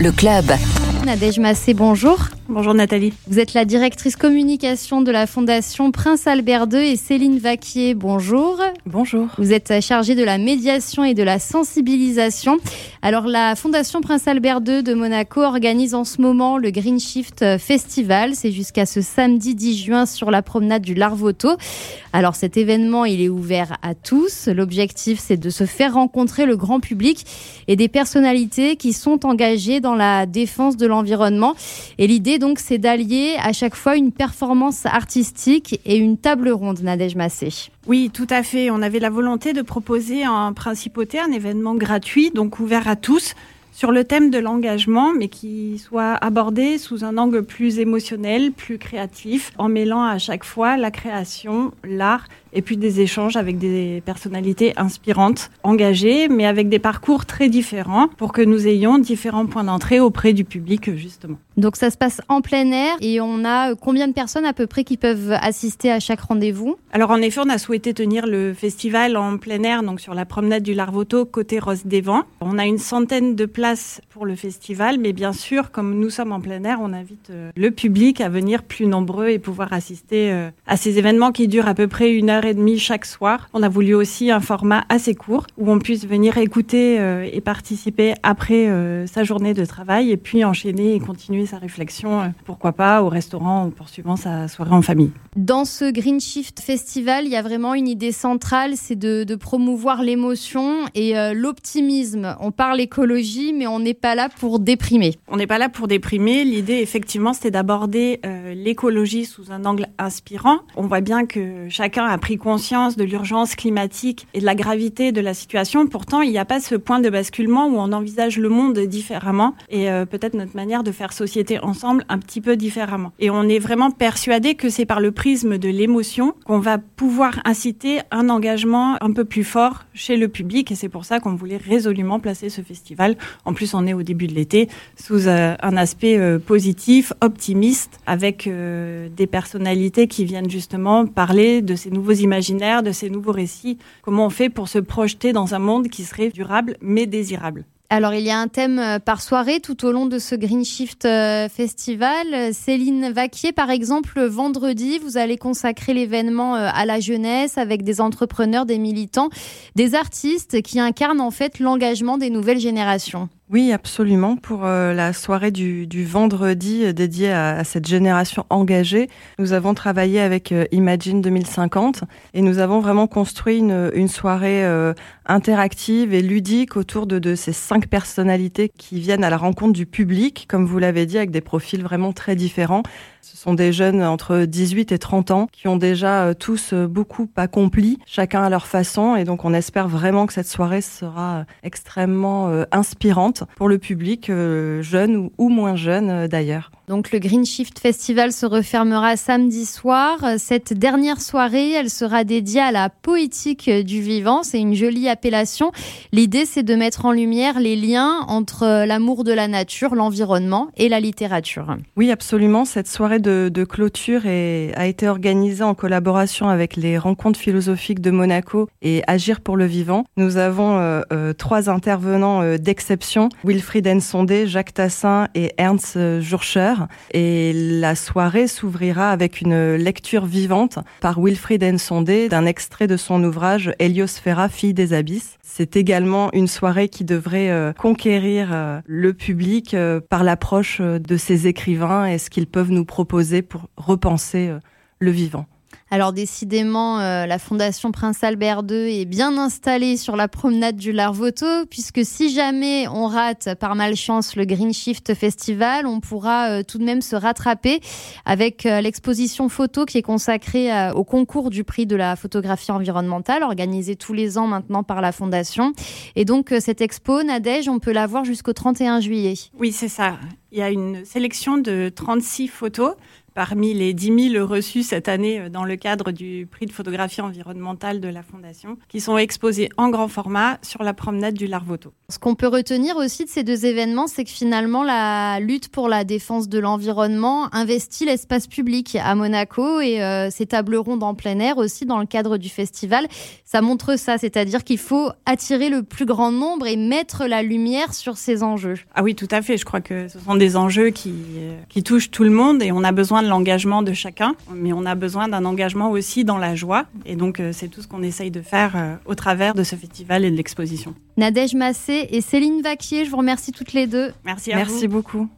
Le club. Nadège Massé, bonjour. Bonjour Nathalie. Vous êtes la directrice communication de la Fondation Prince Albert II et Céline Vaquier, bonjour. Bonjour. Vous êtes chargée de la médiation et de la sensibilisation. Alors la Fondation Prince Albert II de Monaco organise en ce moment le Green Shift Festival. C'est jusqu'à ce samedi 10 juin sur la promenade du Larvoto. Alors cet événement, il est ouvert à tous. L'objectif, c'est de se faire rencontrer le grand public et des personnalités qui sont engagées dans la défense de l'environnement. Et l'idée, donc, c'est d'allier à chaque fois une performance artistique et une table ronde, Nadège Massé. Oui, tout à fait. On avait la volonté de proposer en principauté un événement gratuit, donc ouvert à tous, sur le thème de l'engagement, mais qui soit abordé sous un angle plus émotionnel, plus créatif, en mêlant à chaque fois la création, l'art et puis des échanges avec des personnalités inspirantes, engagées, mais avec des parcours très différents pour que nous ayons différents points d'entrée auprès du public, justement. Donc ça se passe en plein air et on a combien de personnes à peu près qui peuvent assister à chaque rendez-vous? Alors en effet, on a souhaité tenir le festival en plein air, donc sur la promenade du Larvoto, côté Rose des Vents. On a une centaine de places pour le festival, mais bien sûr, comme nous sommes en plein air, on invite euh, le public à venir plus nombreux et pouvoir assister euh, à ces événements qui durent à peu près une heure et demie chaque soir. On a voulu aussi un format assez court où on puisse venir écouter euh, et participer après sa journée de travail et puis enchaîner et continuer sa réflexion, pourquoi pas au restaurant ou poursuivant sa soirée en famille. Dans ce Green Shift Festival, il y a vraiment une idée centrale, c'est de, de, promouvoir l'émotion et l'optimisme. On parle écologie, mais on n'est pas là pour déprimer. On n'est pas là pour déprimer. L'idée, effectivement, c'était d'aborder euh, l'écologie sous un angle inspirant. On voit bien que chacun a pris conscience de l'urgence climatique et de la gravité de la situation. Pourtant, il n'y a pas ce point de basculement où on envisage le monde différemment et euh, peut-être notre manière de faire société ensemble un petit peu différemment. Et on est vraiment persuadé que c'est par le prisme de l'émotion qu'on va pouvoir inciter un engagement un peu plus fort chez le public. Et c'est pour ça qu'on voulait résolument placer ce festival. En plus, on est au début de l'été sous euh, un aspect euh, positif, optimiste, avec euh, des personnalités qui viennent justement parler de ces nouveaux imaginaires, de ces nouveaux récits. Comment on fait pour se projeter dans un monde qui serait durable mais désirable? Alors, il y a un thème par soirée tout au long de ce Green Shift Festival. Céline Vaquier, par exemple, vendredi, vous allez consacrer l'événement à la jeunesse avec des entrepreneurs, des militants, des artistes qui incarnent en fait l'engagement des nouvelles générations. Oui, absolument. Pour euh, la soirée du, vendredi euh, dédiée à, cette génération engagée, nous avons travaillé avec euh, Imagine 2050 et nous avons vraiment construit une, soirée interactive et ludique autour de, de, ces cinq personnalités qui viennent à la rencontre du public, comme vous l'avez dit, avec des profils vraiment très différents. Ce sont des jeunes entre 18 et 30 ans qui ont déjà tous beaucoup accompli, chacun à leur façon. Et donc, on espère vraiment que cette soirée sera extrêmement inspirante pour le public, euh, jeune ou, moins jeune euh, d'ailleurs. Donc le Green Shift Festival se refermera samedi soir. Cette dernière soirée, elle sera dédiée à la poétique du vivant. C'est une jolie appellation. L'idée, c'est de mettre en lumière les liens entre l'amour de la nature, l'environnement et la littérature. Oui, absolument. Cette soirée de, clôture a été organisée en collaboration avec les rencontres philosophiques de Monaco et Agir pour le vivant. Nous avons euh, euh, trois intervenants euh, d'exception, Wilfried Ensondé, Jacques Tassin et Ernst Et la soirée s'ouvrira avec une lecture vivante par Wilfried Ensondé d'un extrait de son ouvrage Héliosphéra, fille des abysses. C'est également une soirée qui devrait euh, conquérir euh, le public euh, par l'approche de ces écrivains et ce qu'ils peuvent nous proposer pour repenser le vivant. Alors décidément, euh, la Fondation Prince Albert II est bien installée sur la promenade du Larvoto, puisque si jamais on rate par malchance le Green Shift Festival, on pourra euh, tout de même se rattraper avec euh, l'exposition photo qui est consacrée au concours du prix de la photographie environnementale, organisé tous les ans maintenant par la Fondation. Et donc cette expo, Nadège, on peut la voir jusqu'au 31 juillet. Oui, c'est ça. Il y a une sélection de 36 photos parmi les 10 000 reçus cette année dans le cadre du prix de photographie environnementale de la Fondation, qui sont exposés en grand format sur la promenade du Larvoto. Ce qu'on peut retenir aussi de ces deux événements, c'est que finalement la lutte pour la défense de l'environnement investit l'espace public à Monaco et euh, ces tables rondes en plein air aussi dans le cadre du festival. Ça montre ça, c'est-à-dire qu'il faut attirer le plus grand nombre et mettre la lumière sur ces enjeux. Ah oui, tout à fait. Je crois que ce sont des enjeux qui, euh, qui touchent tout le monde et on a besoin de l'engagement de chacun, mais on a besoin d'un engagement aussi dans la joie. Et donc, euh, c'est tout ce qu'on essaye de faire euh, au travers de ce festival et de l'exposition. Nadège Massé et Céline Vaquier, je vous remercie toutes les deux. Merci à Merci beaucoup.